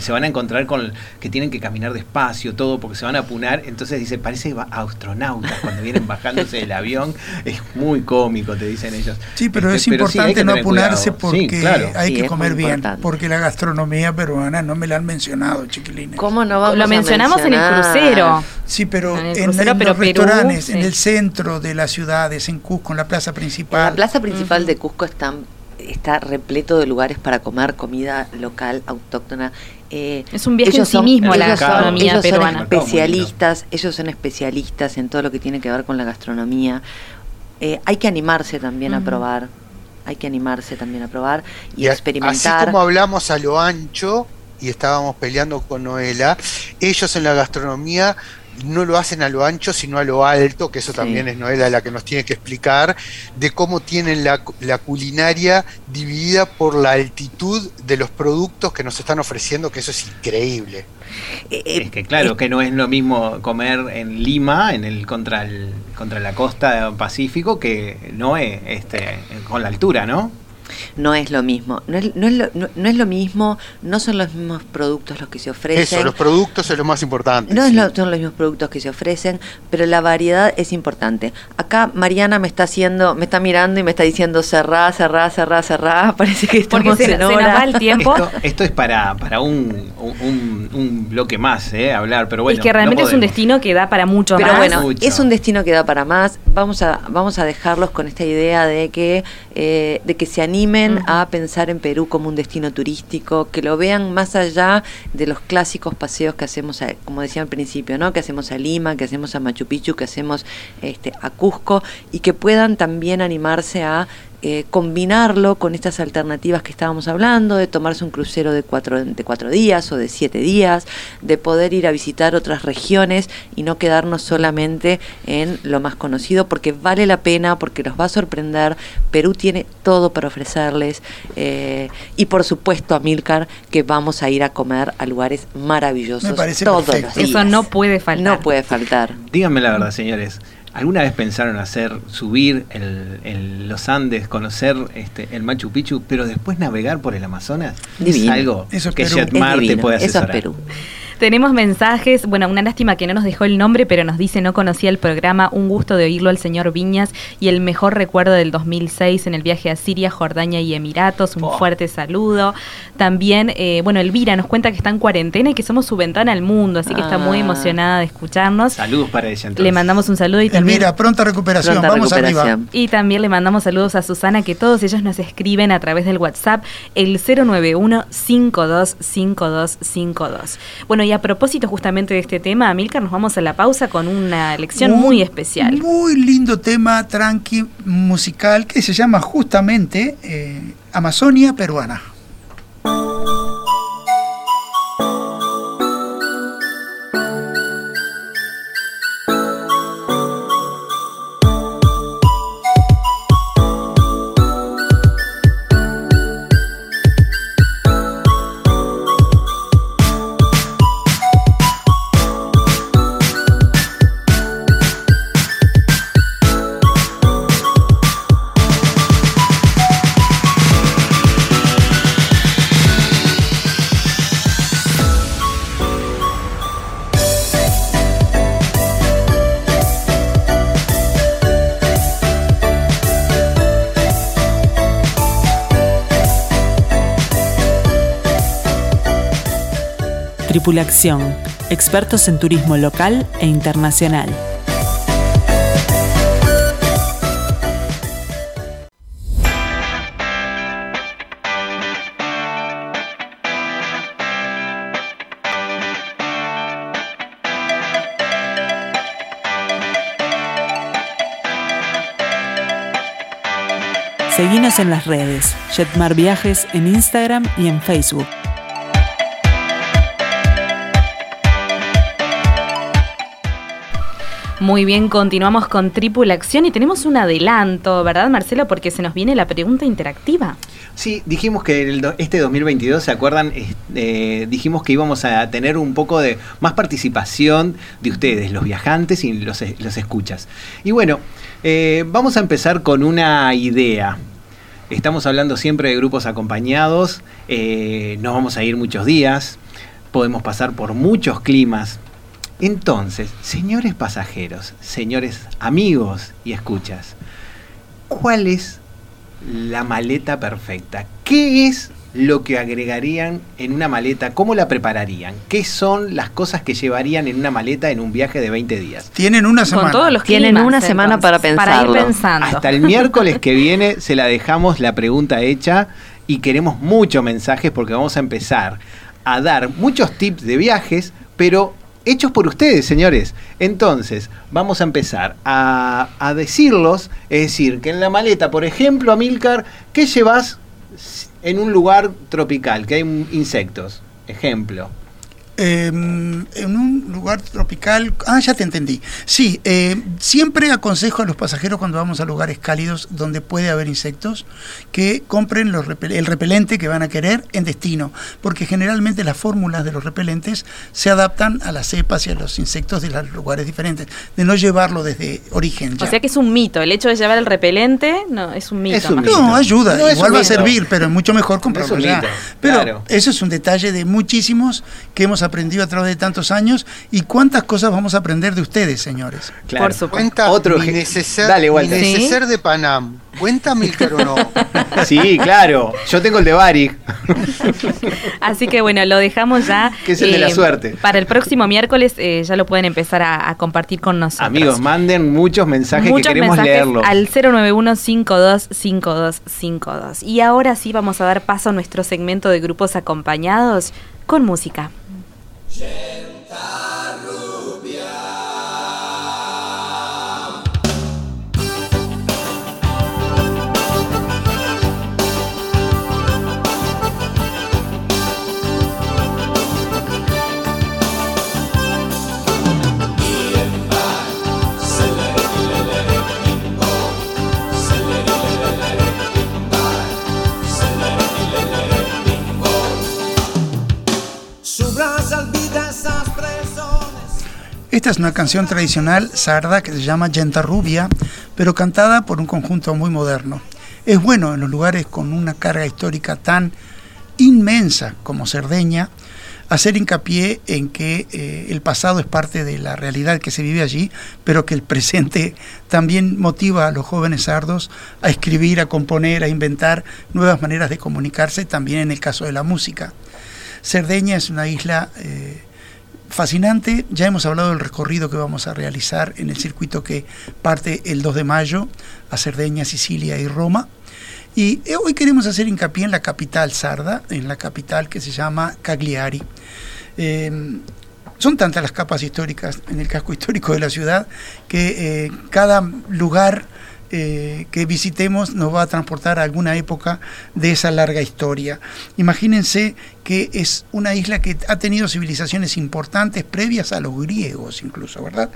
se van a encontrar con que tienen que caminar despacio, todo, porque se van a apunar. Entonces dice, parece astronautas cuando vienen bajándose del avión. Es muy cómico, te dicen ellos.
Sí, pero es este, importante no apunarse porque hay que comer bien, porque la gastronomía peruana no me la han mencionado, chiquilines.
¿Cómo no vamos Lo mencionamos en el crucero.
Sí, pero en, los restaurantes, en el centro de las ciudades, en Cusco, en la plaza principal.
la plaza principal de Cusco están está repleto de lugares para comer comida local, autóctona.
Eh, es un viaje en sí mismo la gastronomía
ellos
peruana.
Son especialistas, ellos son especialistas en todo lo que tiene que ver con la gastronomía. Eh, hay que animarse también a probar, hay que animarse también a probar y, experimentar.
Así como hablamos a lo ancho y estábamos peleando con Noela, ellos en la gastronomía no lo hacen a lo ancho, sino a lo alto, que eso también es Noela la que nos tiene que explicar, de cómo tienen la, culinaria dividida por la altitud de los productos que nos están ofreciendo, que eso es increíble.
Eh, eh, es que claro, que no es lo mismo comer en Lima, en el contra el, contra la costa Pacífico, que no es este, con la altura, ¿no?
No es lo mismo. No es, no, es lo, no, es lo mismo, no son los mismos productos los que se ofrecen.
Eso, los productos es lo más importante.
No son los mismos productos que se ofrecen, pero la variedad es importante. Acá Mariana me está haciendo, me está mirando y me está diciendo cerrá, cerrá, cerrá, cerrá. Parece que estamos
Porque se,
en
hora. va el tiempo.
Esto, es para, para un, un, bloque más, ¿eh? Hablar, pero bueno.
Es que realmente es un destino que da para mucho
pero
más.
bueno, es un destino que da para más. Vamos a, vamos a dejarlos con esta idea de que, eh, de que se animen a pensar en Perú como un destino turístico, que lo vean más allá de los clásicos paseos que hacemos, como decía al principio, ¿no? que hacemos a Lima, que hacemos a Machu Picchu, que hacemos este, a Cusco, y que puedan también animarse a eh, combinarlo con estas alternativas que estábamos hablando, de tomarse un crucero de cuatro, de cuatro días o de siete días, de poder ir a visitar otras regiones y no quedarnos solamente en lo más conocido, porque vale la pena, porque los va a sorprender. Perú tiene todo para ofrecerles eh, y por supuesto, a Milcar, que vamos a ir a comer a lugares maravillosos todos los días.
Eso no puede faltar.
No puede faltar.
Díganme la verdad, señores. ¿Alguna vez pensaron hacer, subir los Andes, conocer este, el Machu Picchu, pero después navegar por el Amazonas?
Es
algo que Jetmar te puede asesorar.
Eso es Perú.
Tenemos mensajes, bueno, una lástima que no nos dejó el nombre, pero nos dice no conocía el programa, un gusto de oírlo al señor Viñas y el mejor recuerdo del 2006 en el viaje a Siria, Jordania y Emiratos, un fuerte saludo. También, eh, bueno, Elvira nos cuenta que está en cuarentena y que somos su ventana al mundo, así que está muy ah. emocionada de escucharnos.
Saludos para ella
Le mandamos un saludo y también...
Elvira, pronta recuperación, vamos arriba.
Y también le mandamos saludos a Susana, que todos ellos nos escriben a través del WhatsApp, el 091 525252. Bueno, y a propósito justamente de este tema, Amilcar, nos vamos a la pausa con una lección muy, especial.
Muy lindo tema, tranqui, musical, que se llama justamente eh, Amazonia Peruana.
Tripulación, expertos en turismo local e internacional. Seguinos en las redes, Jetmar Viajes en Instagram y en Facebook.
Muy bien, continuamos con Tripulación y tenemos un adelanto, ¿verdad, Marcelo? Porque se nos viene la pregunta interactiva.
Sí, dijimos que el este 2022, ¿se acuerdan? Eh, dijimos que íbamos a tener un poco de más participación de ustedes, los viajantes y los, los escuchas. Y bueno, eh, vamos a empezar con una idea. Estamos hablando siempre de grupos acompañados, eh, nos vamos a ir muchos días, podemos pasar por muchos climas, entonces, señores pasajeros, señores amigos y escuchas, ¿cuál es la maleta perfecta? ¿Qué es lo que agregarían en una maleta? ¿Cómo la prepararían? ¿Qué son las cosas que llevarían en una maleta en un viaje de 20 días?
Tienen una semana.
todos los Tienen una semana para pensarlo.
Para ir pensando.
Hasta el miércoles que viene se la dejamos la pregunta hecha y queremos muchos mensajes porque vamos a empezar a dar muchos tips de viajes, pero hechos por ustedes, señores. Entonces, vamos a empezar a, decirlos, es decir, que en la maleta, por ejemplo, Amilcar, ¿qué llevas en un lugar tropical, que hay insectos? Ejemplo.
Em, en un lugar tropical. Ah, ya te entendí. Sí, eh, siempre aconsejo a los pasajeros cuando vamos a lugares cálidos donde puede haber insectos que compren los el repelente que van a querer en destino, porque generalmente las fórmulas de los repelentes se adaptan a las cepas y a los insectos de los lugares diferentes, de no llevarlo desde origen.
O sea que es un mito, el hecho de llevar el repelente no es un mito.
No, ayuda, igual va a servir, pero es mucho mejor comprarlo ya. Pero eso es un detalle de muchísimos que hemos aprendido a través de tantos años y cuántas cosas vamos a aprender de ustedes, señores.
Por supuesto. Cuenta Otro mi neceser, de Panam. ¿Cuenta Milcar o no?
Sí, claro. Yo tengo el de Bari.
Así que bueno, lo dejamos ya.
Que es el de la eh, suerte.
Para el próximo miércoles eh, ya lo pueden empezar a, compartir con nosotros.
Amigos, manden muchos mensajes que queremos leerlos.
Al 091-525252. Y ahora sí vamos a dar paso a nuestro segmento de grupos acompañados con música. Gente.
Esta es una canción tradicional sarda que se llama Yenta Rubia, pero cantada por un conjunto muy moderno. Es bueno en los lugares con una carga histórica tan inmensa como Cerdeña, hacer hincapié en que eh, el pasado es parte de la realidad que se vive allí, pero que el presente también motiva a los jóvenes sardos a escribir, a componer, a inventar nuevas maneras de comunicarse, también en el caso de la música. Cerdeña es una isla eh, fascinante. Ya hemos hablado del recorrido que vamos a realizar en el circuito que parte el 2 de mayo a Cerdeña, Sicilia y Roma. Y eh, hoy queremos hacer hincapié en la capital sarda, en la capital que se llama Cagliari. Em, son tantas las capas históricas en el casco histórico de la ciudad que eh, cada lugar eh, que visitemos nos va a transportar a alguna época de esa larga historia. Imagínense que es una isla que ha tenido civilizaciones importantes previas a los griegos incluso, ¿verdad?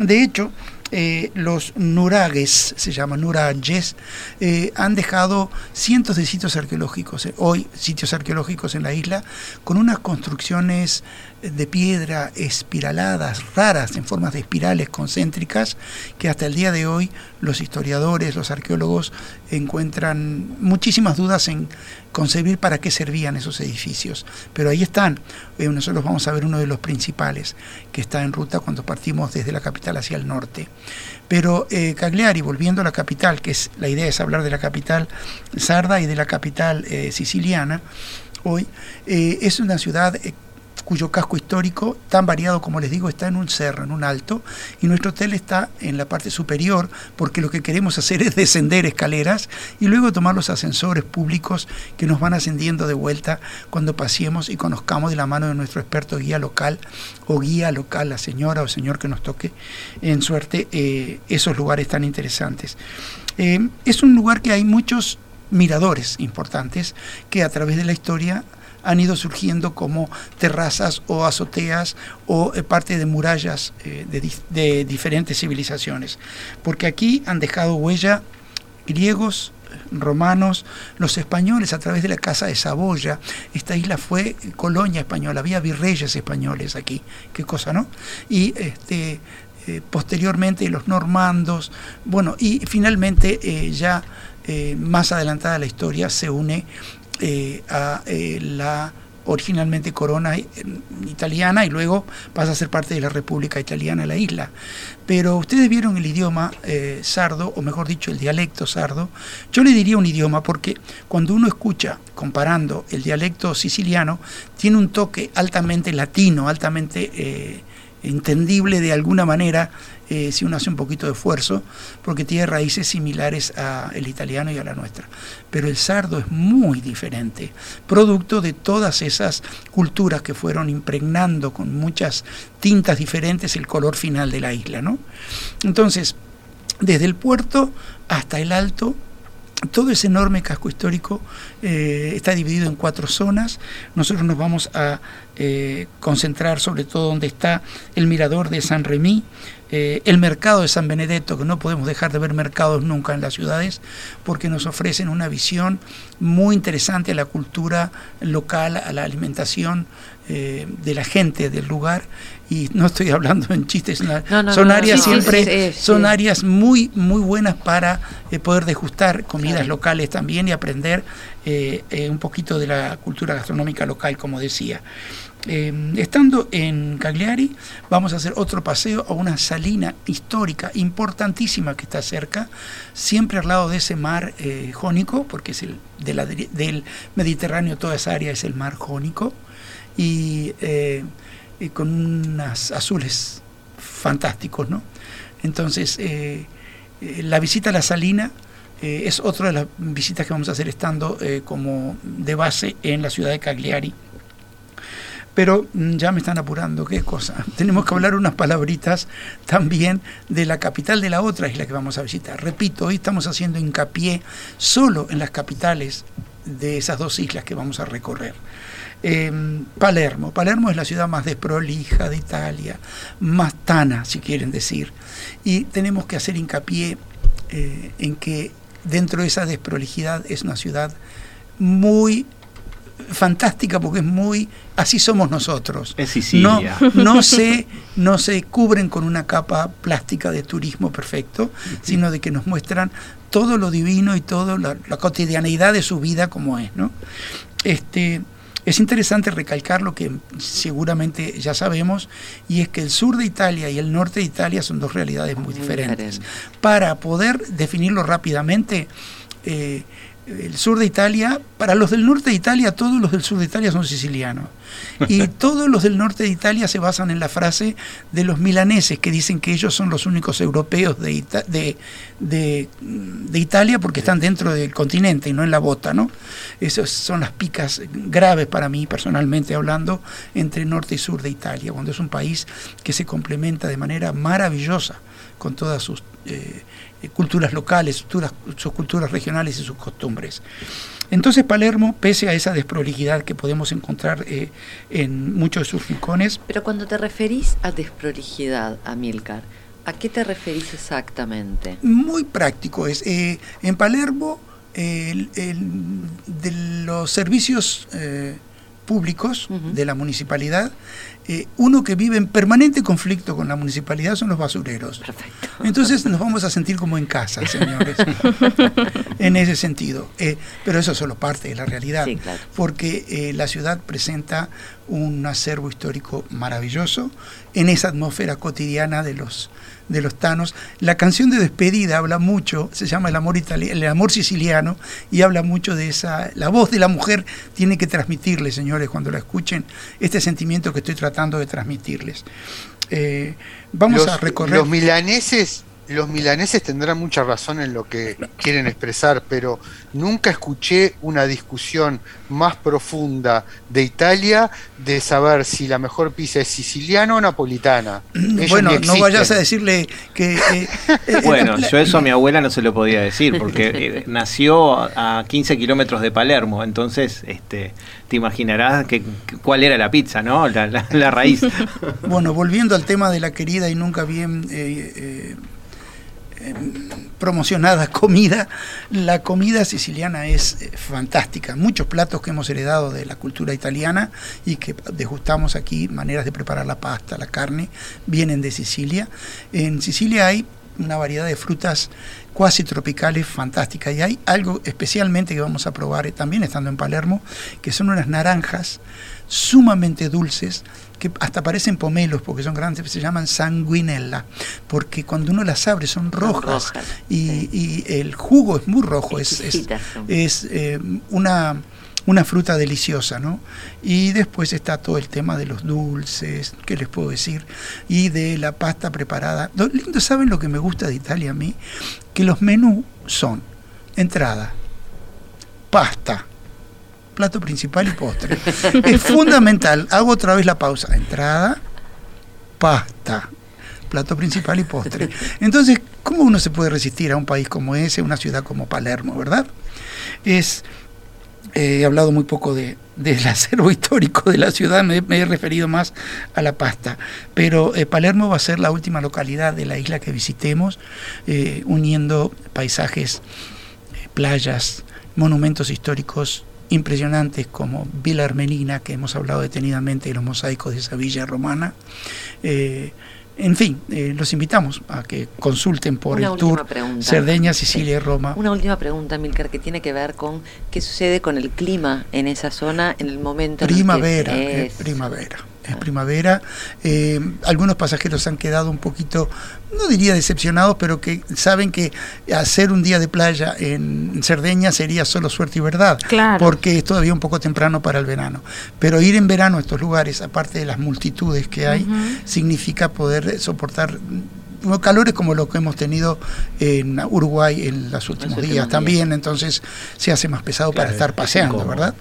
De hecho, eh, los nuragues, se llaman nurages, eh, han dejado cientos de sitios arqueológicos, hoy sitios arqueológicos en la isla, con unas construcciones de piedra espiraladas, raras, en formas de espirales concéntricas, que hasta el día de hoy los historiadores, los arqueólogos encuentran muchísimas dudas en concebir para qué servían esos edificios. Pero ahí están. Eh, nosotros vamos a ver uno de los principales, que está en ruta cuando partimos desde la capital hacia el norte. Pero eh, Cagliari, volviendo a la capital, que es la idea es hablar de la capital sarda y de la capital eh, siciliana, hoy es una ciudad cuyo casco histórico, tan variado como les digo, está en un cerro, en un alto, y nuestro hotel está en la parte superior, porque lo que queremos hacer es descender escaleras y luego tomar los ascensores públicos que nos van ascendiendo de vuelta cuando paseemos y conozcamos de la mano de nuestro experto guía local o guía local, la señora o señor que nos toque en suerte eh, esos lugares tan interesantes. Eh, es un lugar que hay muchos miradores importantes que a través de la historia han ido surgiendo como terrazas o azoteas o eh, parte de murallas eh, de, diferentes civilizaciones. Porque aquí han dejado huella griegos, romanos, los españoles a través de la Casa de Saboya. Esta isla fue colonia española, había virreyes españoles aquí, qué cosa, ¿no? Y este, eh, posteriormente los normandos, bueno, y finalmente ya más adelantada la historia se une eh, a eh, la originalmente corona italiana y luego pasa a ser parte de la República Italiana, la isla. Pero ustedes vieron el idioma eh, sardo, o mejor dicho, el dialecto sardo. Yo le diría un idioma porque cuando uno escucha, comparando el dialecto siciliano, tiene un toque altamente latino, altamente entendible de alguna manera eh, si uno hace un poquito de esfuerzo, porque tiene raíces similares al italiano y a la nuestra. Pero el sardo es muy diferente, producto de todas esas culturas que fueron impregnando con muchas tintas diferentes el color final de la isla. ¿no? Entonces, desde el puerto hasta el alto, todo ese enorme casco histórico eh, está dividido en cuatro zonas. Nosotros nos vamos a eh, concentrar sobre todo donde está el mirador de San Remy, eh, el mercado de San Benedetto, que no podemos dejar de ver mercados nunca en las ciudades, porque nos ofrecen una visión muy interesante a la cultura local, a la alimentación eh, de la gente del lugar. Y no estoy hablando en chistes, son áreas siempre, son áreas muy, muy buenas para eh, poder degustar comidas locales también y aprender un poquito de la cultura gastronómica local, como decía. Eh, estando en Cagliari, vamos a hacer otro paseo a una salina histórica importantísima que está cerca, siempre al lado de ese mar eh, jónico, porque es el del Mediterráneo, toda esa área es el mar jónico, y, eh, con unas azules fantásticos, ¿no? Entonces, la visita a la salina es otra de las visitas que vamos a hacer estando como de base en la ciudad de Cagliari. Pero mm, ya me están apurando, qué cosa. Tenemos que hablar unas palabritas también de la capital de la otra isla que vamos a visitar. Repito, hoy estamos haciendo hincapié solo en las capitales de esas dos islas que vamos a recorrer. Em, Palermo. Palermo es la ciudad más desprolija de Italia, más tana, si quieren decir. Y tenemos que hacer hincapié eh, en que dentro de esa desprolijidad es una ciudad muy fantástica porque es muy así somos nosotros.
Es Sicilia.
No, no, se, no se cubren con una capa plástica de turismo perfecto, sino de que nos muestran todo lo divino y toda la, cotidianeidad de su vida como es. ¿no? Este, es interesante recalcar lo que seguramente ya sabemos, y es que el sur de Italia y el norte de Italia son dos realidades muy, diferentes. Para poder definirlo rápidamente, eh, el sur de Italia, para los del norte de Italia, todos los del sur de Italia son sicilianos. Y todos los del norte de Italia se basan en la frase de los milaneses, que dicen que ellos son los únicos europeos de, de, Italia porque están dentro del continente y no en la bota. ¿no? Esas son las picas graves para mí, personalmente hablando, entre norte y sur de Italia, cuando es un país que se complementa de manera maravillosa con todas sus... Eh, culturas locales, sus culturas regionales y sus costumbres. Entonces Palermo, pese a esa desprolijidad que podemos encontrar eh, en muchos de sus rincones...
Pero cuando te referís a desprolijidad, Amilcar, ¿a qué te referís exactamente?
Muy práctico es. Eh, en Palermo, de los servicios públicos de la municipalidad, eh, uno que vive en permanente conflicto con la municipalidad son los basureros. Entonces nos vamos a sentir como en casa, señores, en ese sentido. Eh, pero eso es solo parte de la realidad, porque eh, la ciudad presenta un acervo histórico maravilloso en esa atmósfera cotidiana de los de los tanos. La canción de despedida habla mucho, se llama El amor, el amor siciliano, y habla mucho de esa... La voz de la mujer tiene que transmitirles, señores, cuando la escuchen, este sentimiento que estoy tratando de transmitirles. Eh, vamos a recorrer...
Los milaneses los milaneses tendrán mucha razón en lo que quieren expresar, pero nunca escuché una discusión más profunda de Italia de saber si la mejor pizza es siciliana o napolitana.
bueno, no vayas a decirle que... Eh,
eh, bueno, yo eso a mi abuela no se lo podía decir, porque eh, nació a 15 kilómetros de Palermo, entonces este, te imaginarás que, cuál era la pizza, ¿no? La, raíz.
bueno, volviendo al tema de la querida y nunca bien promocionada comida, la comida siciliana es eh, fantástica. Muchos platos que hemos heredado de la cultura italiana y que degustamos aquí, maneras de preparar la pasta, la carne, vienen de Sicilia. En Sicilia hay una variedad de frutas cuasi tropicales fantásticas y hay algo especialmente que vamos a probar eh, también estando en Palermo, que son unas naranjas sumamente dulces que hasta parecen pomelos porque son grandes, se llaman sanguinella, porque cuando uno las abre son rojas, y, el jugo es muy rojo, es, es, eh, una, una fruta deliciosa, ¿no? Y después está todo el tema de los dulces, ¿qué les puedo decir? Y de la pasta preparada. Lo lindo, ¿saben lo que me gusta de Italia a mí? Que los menús son entrada, pasta, plato principal y postre. es fundamental. Hago otra vez la pausa. Entrada, pasta, plato principal y postre. Entonces, ¿cómo uno se puede resistir a un país como ese, una ciudad como Palermo, verdad? Es, eh, he hablado muy poco de, del acervo histórico de la ciudad, me, he referido más a la pasta, pero eh, Palermo va a ser la última localidad de la isla que visitemos, eh, uniendo paisajes, playas, monumentos históricos impresionantes como Villa Armenina, que hemos hablado detenidamente de los mosaicos de esa villa romana. Eh, en fin, eh, los invitamos a que consulten por el tour Cerdeña, Sicilia y Roma.
Una última pregunta, Milcar, que tiene que ver con qué sucede con el clima en esa zona en el momento
primavera, en que es... primavera es primavera. Eh, algunos pasajeros han quedado un poquito, no diría decepcionados, pero que saben que hacer un día de playa en Cerdeña sería solo suerte y verdad, porque es todavía un poco temprano para el verano. Pero ir en verano a estos lugares, aparte de las multitudes que hay, significa poder soportar calores como lo que hemos tenido en Uruguay en los últimos días también, entonces se hace más pesado para estar paseando, ¿verdad?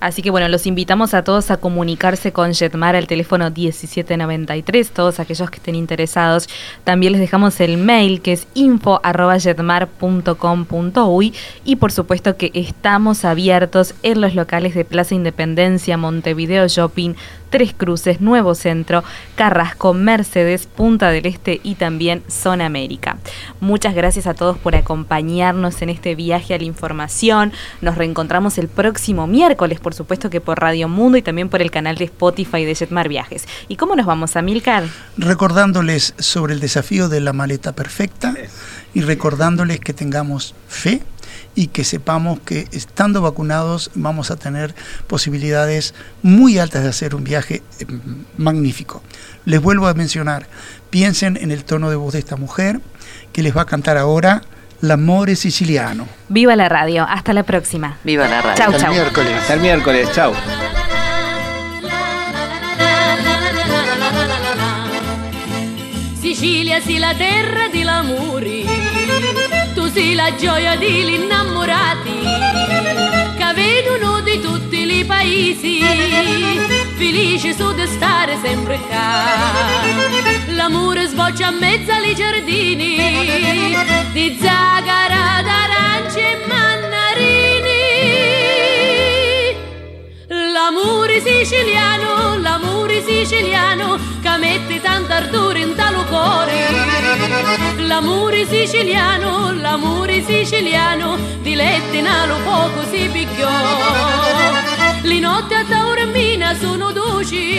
Así que bueno, los invitamos a todos a comunicarse con Jetmar al teléfono 1793, todos aquellos que estén interesados. También les dejamos el mail que es info.jetmar.com.uy y por supuesto que estamos abiertos en los locales de Plaza Independencia, Montevideo Shopping, Tres Cruces, Nuevo Centro, Carrasco, Mercedes, Punta del Este y también Zona América. Muchas gracias a todos por acompañarnos en este viaje a la información. Nos reencontramos el próximo miércoles, por supuesto que por Radio Mundo y también por el canal de Spotify de Jetmar Viajes. ¿Y cómo nos vamos a Milcar?
Recordándoles sobre el desafío de la maleta perfecta y recordándoles que tengamos fe y que sepamos que estando vacunados vamos a tener posibilidades muy altas de hacer un viaje eh, magnífico. Les vuelvo a mencionar, piensen en el tono de voz de esta mujer que les va a cantar ahora L'amore siciliano.
Viva la radio, hasta la próxima.
Viva la radio.
Chau, hasta el miércoles. Hasta el miércoles, chau.
Sicilia si la terra di l'amore sei la gioia degli innamorati che vedono di tutti i paesi felici su di stare sempre qua l'amore sboccia a mezzo ai giardini di zagara d'arance e mannarini. L'amore siciliano l'amore siciliano che mette tanto ardore in talo cuore. L'amore siciliano l'amore siciliano di letti nalo poco si picchiò le notti a Taormina sono dolci